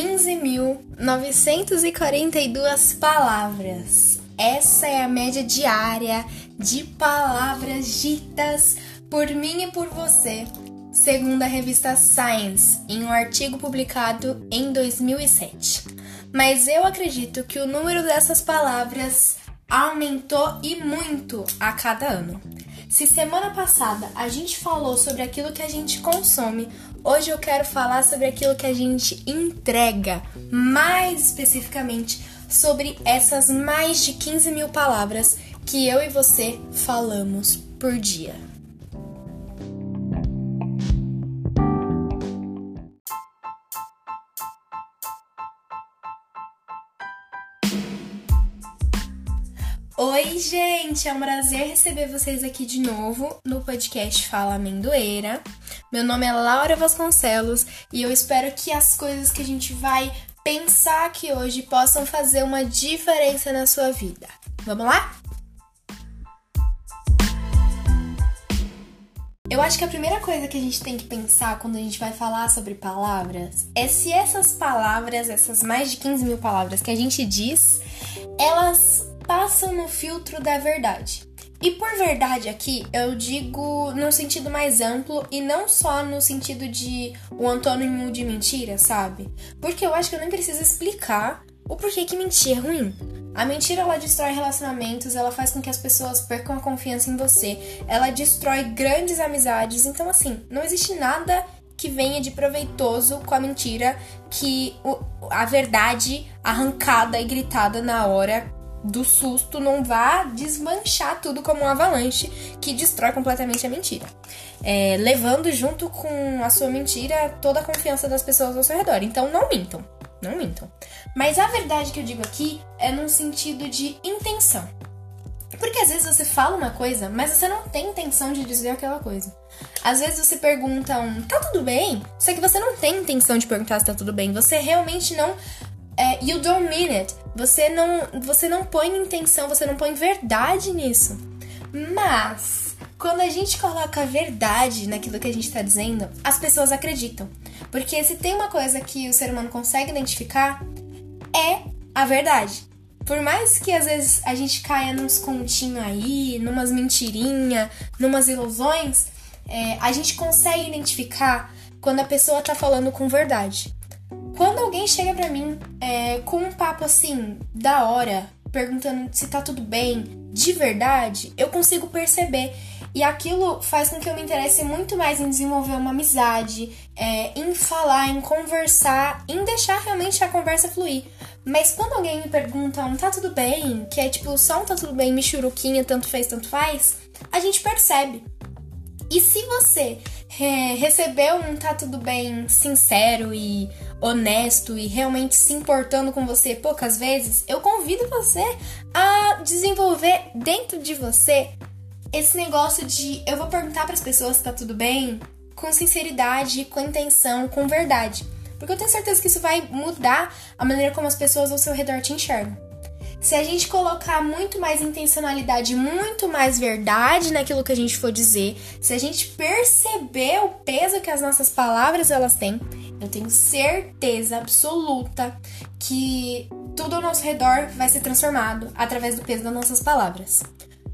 15.942 palavras. Essa é a média diária de palavras ditas por mim e por você, segundo a revista Science, em um artigo publicado em 2007. Mas eu acredito que o número dessas palavras aumentou e muito a cada ano. Se semana passada a gente falou sobre aquilo que a gente consome, hoje eu quero falar sobre aquilo que a gente entrega, mais especificamente sobre essas mais de 15 mil palavras que eu e você falamos por dia. Oi, gente! É um prazer receber vocês aqui de novo no podcast Fala Amendoeira. Meu nome é Laura Vasconcelos e eu espero que as coisas que a gente vai pensar aqui hoje possam fazer uma diferença na sua vida. Vamos lá? Eu acho que a primeira coisa que a gente tem que pensar quando a gente vai falar sobre palavras é se essas palavras, essas mais de 15 mil palavras que a gente diz, elas passam no filtro da verdade. E por verdade aqui, eu digo no sentido mais amplo e não só no sentido de o antônimo de mentira, sabe? Porque eu acho que eu nem preciso explicar o porquê que mentir é ruim. A mentira ela destrói relacionamentos, ela faz com que as pessoas percam a confiança em você, ela destrói grandes amizades. Então assim, não existe nada que venha de proveitoso com a mentira que a verdade arrancada e gritada na hora do susto não vá desmanchar tudo como um avalanche que destrói completamente a mentira. É, levando junto com a sua mentira toda a confiança das pessoas ao seu redor. Então não mintam, não mintam. Mas a verdade que eu digo aqui é num sentido de intenção. Porque às vezes você fala uma coisa, mas você não tem intenção de dizer aquela coisa. Às vezes você pergunta um tá tudo bem? Só que você não tem intenção de perguntar se tá tudo bem. Você realmente não you don't mean it. Você não, você não põe intenção, você não põe verdade nisso. Mas quando a gente coloca a verdade naquilo que a gente está dizendo, as pessoas acreditam. Porque se tem uma coisa que o ser humano consegue identificar, é a verdade. Por mais que às vezes a gente caia nos continhos aí, numas mentirinhas, numas ilusões, é, a gente consegue identificar quando a pessoa tá falando com verdade. Quando alguém chega pra mim é, com um papo assim, da hora, perguntando se tá tudo bem, de verdade, eu consigo perceber. E aquilo faz com que eu me interesse muito mais em desenvolver uma amizade, é, em falar, em conversar, em deixar realmente a conversa fluir. Mas quando alguém me pergunta um tá tudo bem, que é tipo só um tá tudo bem, michuruquinha, tanto fez, tanto faz, a gente percebe. E se você é, recebeu um tá tudo bem sincero e honesto e realmente se importando com você poucas vezes, eu convido você a desenvolver dentro de você esse negócio de eu vou perguntar para as pessoas se tá tudo bem com sinceridade, com intenção, com verdade. Porque eu tenho certeza que isso vai mudar a maneira como as pessoas ao seu redor te enxergam. Se a gente colocar muito mais intencionalidade, muito mais verdade naquilo que a gente for dizer, se a gente perceber o peso que as nossas palavras elas têm, eu tenho certeza absoluta que tudo ao nosso redor vai ser transformado através do peso das nossas palavras.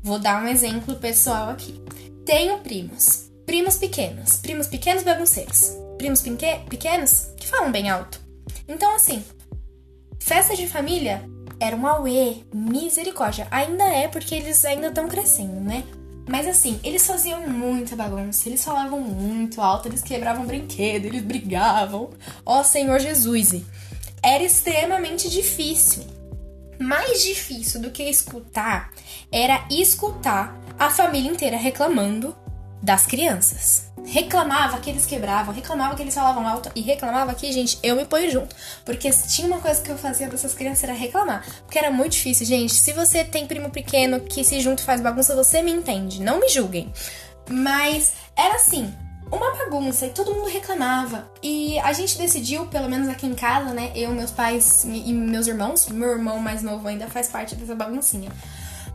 Vou dar um exemplo pessoal aqui. Tenho primos, primos pequenos, primos pequenos bagunceiros, primos pequenos que falam bem alto. Então, assim, festa de família era um auê, misericórdia. Ainda é porque eles ainda estão crescendo, né? Mas assim, eles faziam muita bagunça, eles falavam muito alto, eles quebravam brinquedo, eles brigavam. Ó oh, Senhor Jesus! Era extremamente difícil. Mais difícil do que escutar era escutar a família inteira reclamando das crianças reclamava que eles quebravam, reclamava que eles falavam alto e reclamava que, gente, eu me ponho junto. Porque tinha uma coisa que eu fazia dessas crianças era reclamar. Porque era muito difícil, gente. Se você tem primo pequeno que se junta e faz bagunça, você me entende. Não me julguem. Mas era assim, uma bagunça e todo mundo reclamava. E a gente decidiu, pelo menos aqui em casa, né? Eu, meus pais e meus irmãos, meu irmão mais novo ainda faz parte dessa baguncinha.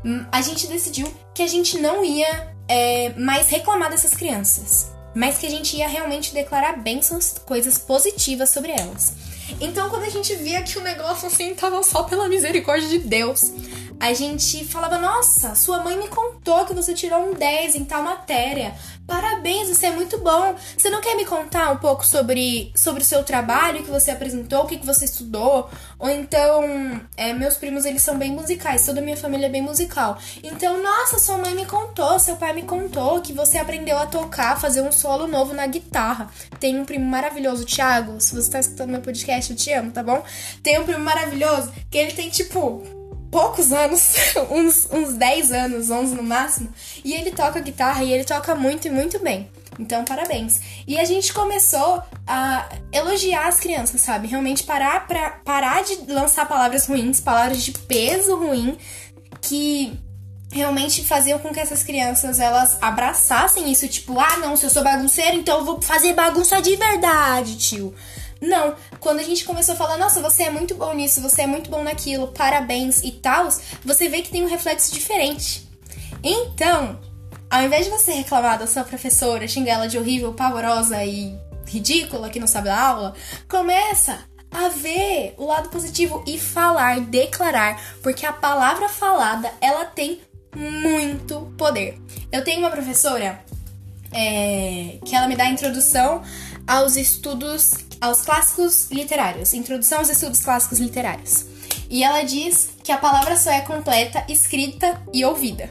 Hum, a gente decidiu que a gente não ia é, mais reclamar dessas crianças mas que a gente ia realmente declarar bênçãos, coisas positivas sobre elas. Então, quando a gente via que o negócio assim tava só pela misericórdia de Deus, a gente falava: Nossa, sua mãe me contou que você tirou um 10 em tal matéria. Parabéns, você é muito bom. Você não quer me contar um pouco sobre, sobre o seu trabalho que você apresentou, o que, que você estudou? Ou então, é, meus primos eles são bem musicais, toda a minha família é bem musical. Então, nossa, sua mãe me contou, seu pai me contou que você aprendeu a tocar, fazer um solo novo na guitarra. Tem um primo maravilhoso, Thiago. Se você tá escutando meu podcast, eu te amo, tá bom? Tem um primo maravilhoso que ele tem tipo poucos anos, uns, uns 10 anos, 11 no máximo, e ele toca guitarra e ele toca muito e muito bem. Então, parabéns. E a gente começou a elogiar as crianças, sabe? Realmente parar pra parar de lançar palavras ruins, palavras de peso ruim que realmente faziam com que essas crianças elas abraçassem isso, tipo, ah, não, se eu sou bagunceiro, então eu vou fazer bagunça de verdade, tio. Não, quando a gente começou a falar, nossa, você é muito bom nisso, você é muito bom naquilo, parabéns e tal, você vê que tem um reflexo diferente. Então, ao invés de você reclamar da sua professora, xingar ela de horrível, pavorosa e ridícula que não sabe a aula, começa a ver o lado positivo e falar, declarar, porque a palavra falada ela tem muito poder. Eu tenho uma professora é, que ela me dá a introdução aos estudos aos clássicos literários, Introdução aos Estudos Clássicos Literários. E ela diz que a palavra só é completa escrita e ouvida.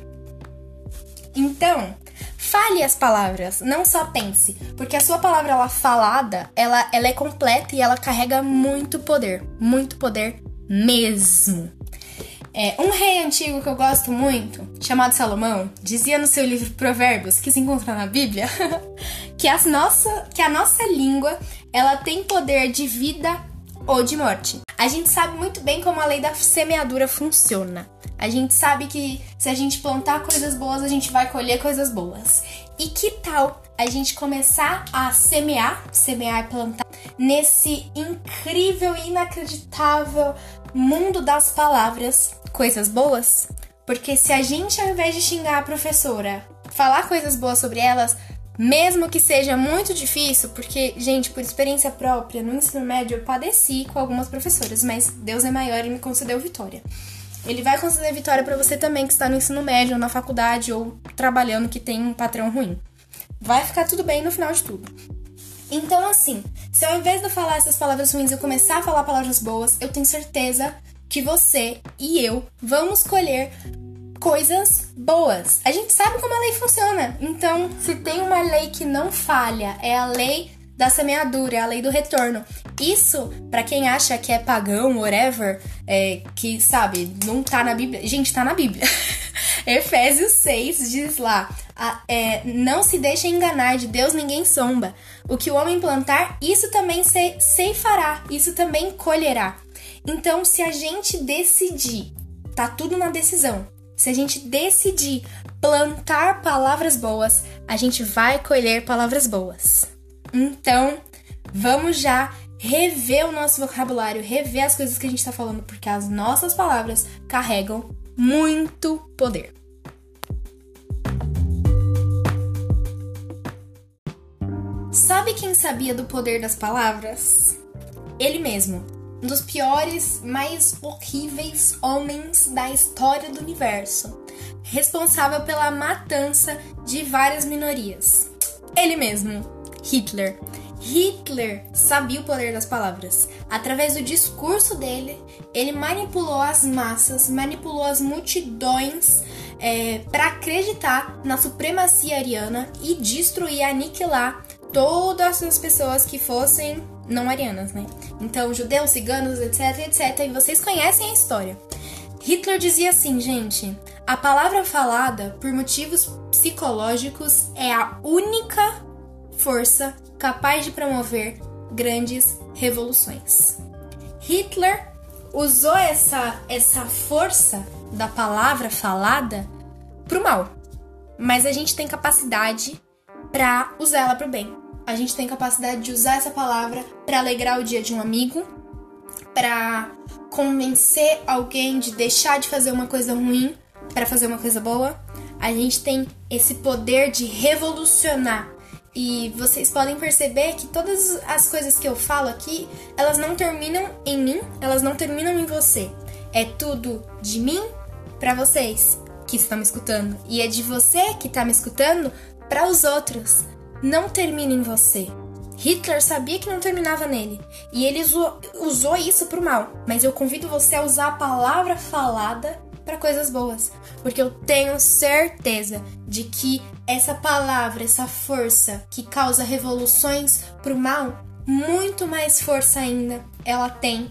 Então, fale as palavras, não só pense, porque a sua palavra ela falada, ela, ela é completa e ela carrega muito poder, muito poder mesmo. É, um rei antigo que eu gosto muito, chamado Salomão, dizia no seu livro Provérbios, que se encontra na Bíblia, que, as nossa, que a nossa língua ela tem poder de vida ou de morte. A gente sabe muito bem como a lei da semeadura funciona. A gente sabe que se a gente plantar coisas boas, a gente vai colher coisas boas. E que tal a gente começar a semear, semear e plantar, nesse incrível e inacreditável mundo das palavras, coisas boas? Porque se a gente, ao invés de xingar a professora, falar coisas boas sobre elas, mesmo que seja muito difícil, porque, gente, por experiência própria, no ensino médio eu padeci com algumas professoras, mas Deus é maior e me concedeu vitória. Ele vai conceder vitória para você também que está no ensino médio, ou na faculdade, ou trabalhando que tem um patrão ruim. Vai ficar tudo bem no final de tudo. Então, assim, se ao invés de eu falar essas palavras ruins eu começar a falar palavras boas, eu tenho certeza que você e eu vamos colher coisas boas. A gente sabe como a lei funciona. Então, se tem uma lei que não falha, é a lei da semeadura, é a lei do retorno. Isso, para quem acha que é pagão, whatever, é, que sabe, não tá na Bíblia. Gente, tá na Bíblia. Efésios 6 diz lá: é, Não se deixe enganar, de Deus ninguém somba. O que o homem plantar, isso também se, ceifará, isso também colherá. Então, se a gente decidir, tá tudo na decisão. Se a gente decidir plantar palavras boas, a gente vai colher palavras boas. Então, vamos já rever o nosso vocabulário, rever as coisas que a gente está falando, porque as nossas palavras carregam muito poder. Sabe quem sabia do poder das palavras? Ele mesmo, um dos piores, mais horríveis homens da história do universo, responsável pela matança de várias minorias. Ele mesmo, Hitler. Hitler sabia o poder das palavras. Através do discurso dele, ele manipulou as massas, manipulou as multidões é, para acreditar na supremacia ariana e destruir, aniquilar todas as pessoas que fossem não arianas, né? Então, judeus, ciganos, etc, etc. E vocês conhecem a história. Hitler dizia assim, gente: a palavra falada, por motivos psicológicos, é a única força capaz de promover grandes revoluções. Hitler usou essa, essa força da palavra falada pro mal, mas a gente tem capacidade para usar ela pro bem a gente tem capacidade de usar essa palavra para alegrar o dia de um amigo, para convencer alguém de deixar de fazer uma coisa ruim para fazer uma coisa boa. A gente tem esse poder de revolucionar E vocês podem perceber que todas as coisas que eu falo aqui, elas não terminam em mim, elas não terminam em você. É tudo de mim para vocês que estão me escutando e é de você que está me escutando para os outros. Não termina em você. Hitler sabia que não terminava nele e ele usou, usou isso pro mal. Mas eu convido você a usar a palavra falada para coisas boas, porque eu tenho certeza de que essa palavra, essa força que causa revoluções pro mal, muito mais força ainda ela tem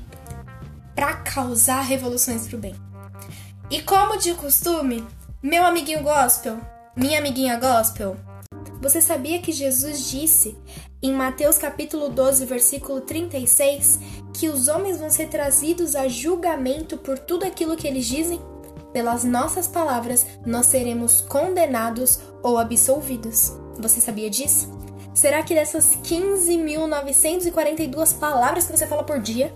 para causar revoluções pro bem. E como de costume, meu amiguinho gospel, minha amiguinha gospel, você sabia que Jesus disse em Mateus capítulo 12, versículo 36, que os homens vão ser trazidos a julgamento por tudo aquilo que eles dizem? Pelas nossas palavras, nós seremos condenados ou absolvidos. Você sabia disso? Será que dessas 15.942 palavras que você fala por dia,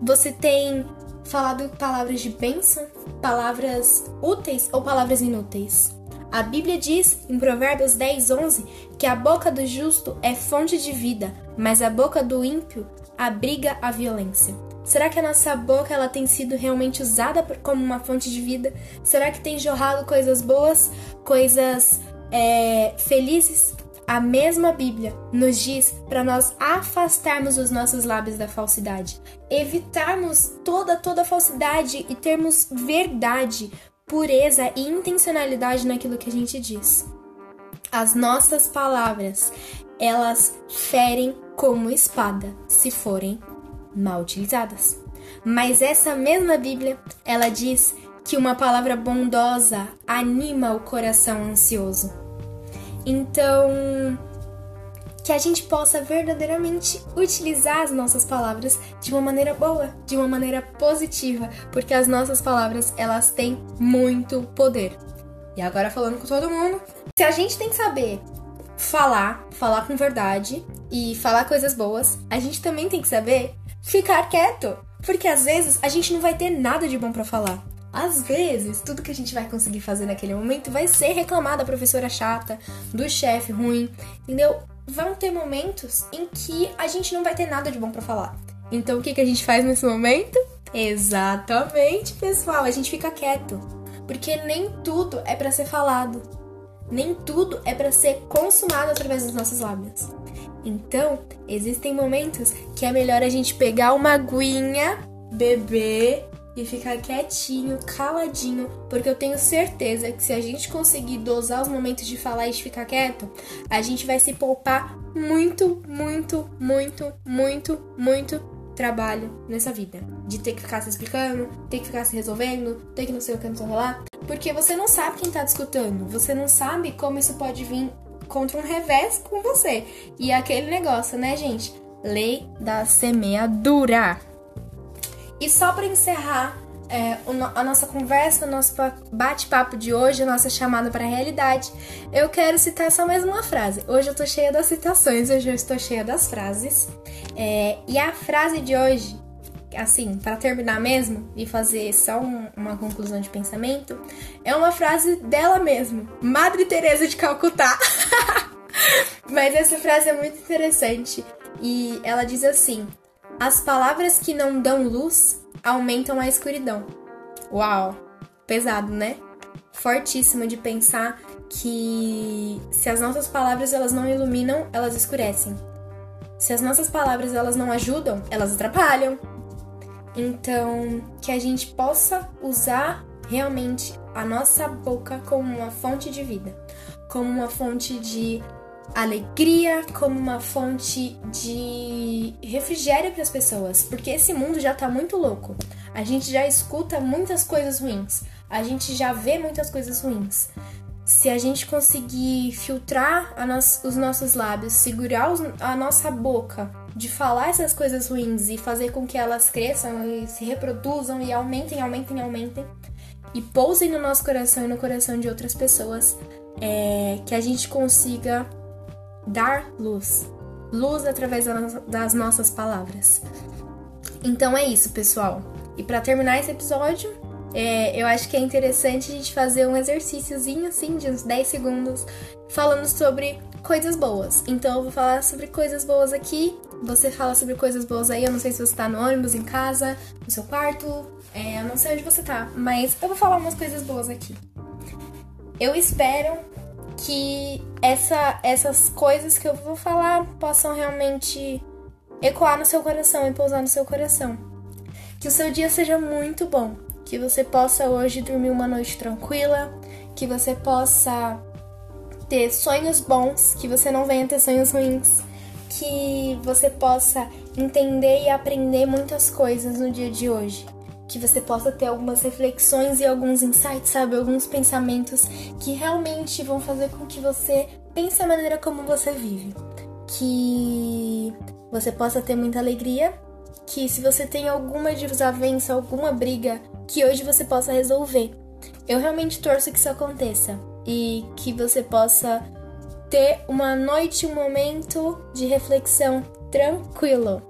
você tem falado palavras de bênção, palavras úteis ou palavras inúteis? A Bíblia diz em Provérbios 10, 11 que a boca do justo é fonte de vida, mas a boca do ímpio abriga a violência. Será que a nossa boca ela tem sido realmente usada como uma fonte de vida? Será que tem jorrado coisas boas, coisas é, felizes? A mesma Bíblia nos diz para nós afastarmos os nossos lábios da falsidade, evitarmos toda toda falsidade e termos verdade, pureza e intencionalidade naquilo que a gente diz. As nossas palavras, elas ferem como espada, se forem mal utilizadas. Mas essa mesma Bíblia, ela diz que uma palavra bondosa anima o coração ansioso. Então, que a gente possa verdadeiramente utilizar as nossas palavras de uma maneira boa, de uma maneira positiva, porque as nossas palavras, elas têm muito poder. E agora falando com todo mundo, se a gente tem que saber falar, falar com verdade e falar coisas boas, a gente também tem que saber ficar quieto. Porque às vezes a gente não vai ter nada de bom para falar. Às vezes, tudo que a gente vai conseguir fazer naquele momento vai ser reclamar da professora chata, do chefe ruim, entendeu? Vão ter momentos em que a gente não vai ter nada de bom para falar. Então, o que, que a gente faz nesse momento? Exatamente, pessoal, a gente fica quieto. Porque nem tudo é para ser falado. Nem tudo é para ser consumado através dos nossos lábios. Então, existem momentos que é melhor a gente pegar uma aguinha, beber e ficar quietinho, caladinho, porque eu tenho certeza que se a gente conseguir dosar os momentos de falar e de ficar quieto, a gente vai se poupar muito, muito, muito, muito, muito trabalho nessa vida. De ter que ficar se explicando, ter que ficar se resolvendo, ter que não sei o que, não sei lá. Porque você não sabe quem tá discutindo, você não sabe como isso pode vir contra um revés com você. E aquele negócio, né, gente? Lei da semeadura. E só para encerrar é, a nossa conversa, o nosso bate-papo de hoje, a nossa chamada para a realidade, eu quero citar só mais uma frase. Hoje eu tô cheia das citações, hoje eu estou cheia das frases. É, e a frase de hoje assim, para terminar mesmo e fazer só um, uma conclusão de pensamento, é uma frase dela mesma, Madre Teresa de Calcutá. Mas essa frase é muito interessante e ela diz assim: As palavras que não dão luz aumentam a escuridão. Uau, pesado, né? Fortíssimo de pensar que se as nossas palavras elas não iluminam, elas escurecem. Se as nossas palavras elas não ajudam, elas atrapalham. Então, que a gente possa usar realmente a nossa boca como uma fonte de vida, como uma fonte de alegria, como uma fonte de refrigério para as pessoas, porque esse mundo já tá muito louco. A gente já escuta muitas coisas ruins, a gente já vê muitas coisas ruins. Se a gente conseguir filtrar no os nossos lábios, segurar os, a nossa boca de falar essas coisas ruins e fazer com que elas cresçam e se reproduzam e aumentem, aumentem, aumentem e pousem no nosso coração e no coração de outras pessoas, é, que a gente consiga dar luz, luz através das nossas palavras. Então é isso, pessoal. E para terminar esse episódio, é, eu acho que é interessante a gente fazer um exercíciozinho assim de uns 10 segundos falando sobre coisas boas. Então eu vou falar sobre coisas boas aqui. Você fala sobre coisas boas aí. Eu não sei se você tá no ônibus, em casa, no seu quarto. É, eu não sei onde você tá, mas eu vou falar umas coisas boas aqui. Eu espero que essa, essas coisas que eu vou falar possam realmente ecoar no seu coração e pousar no seu coração. Que o seu dia seja muito bom, que você possa hoje dormir uma noite tranquila, que você possa ter sonhos bons, que você não venha ter sonhos ruins, que você possa entender e aprender muitas coisas no dia de hoje. Que você possa ter algumas reflexões e alguns insights, sabe? Alguns pensamentos que realmente vão fazer com que você pense a maneira como você vive. Que você possa ter muita alegria. Que se você tem alguma desavença, alguma briga, que hoje você possa resolver. Eu realmente torço que isso aconteça e que você possa ter uma noite, um momento de reflexão tranquilo.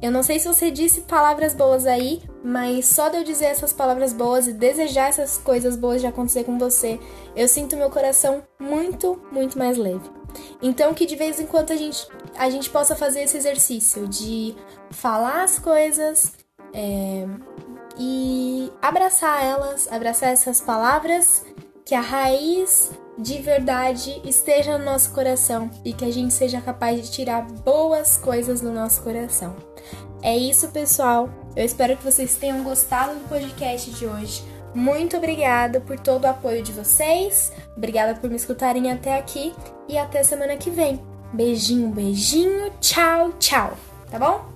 Eu não sei se você disse palavras boas aí, mas só de eu dizer essas palavras boas e desejar essas coisas boas de acontecer com você, eu sinto meu coração muito, muito mais leve. Então que de vez em quando a gente, a gente possa fazer esse exercício de falar as coisas é, e abraçar elas, abraçar essas palavras que a raiz de verdade esteja no nosso coração e que a gente seja capaz de tirar boas coisas do nosso coração. É isso, pessoal. Eu espero que vocês tenham gostado do podcast de hoje. Muito obrigada por todo o apoio de vocês. Obrigada por me escutarem até aqui e até semana que vem. Beijinho, beijinho. Tchau, tchau. Tá bom?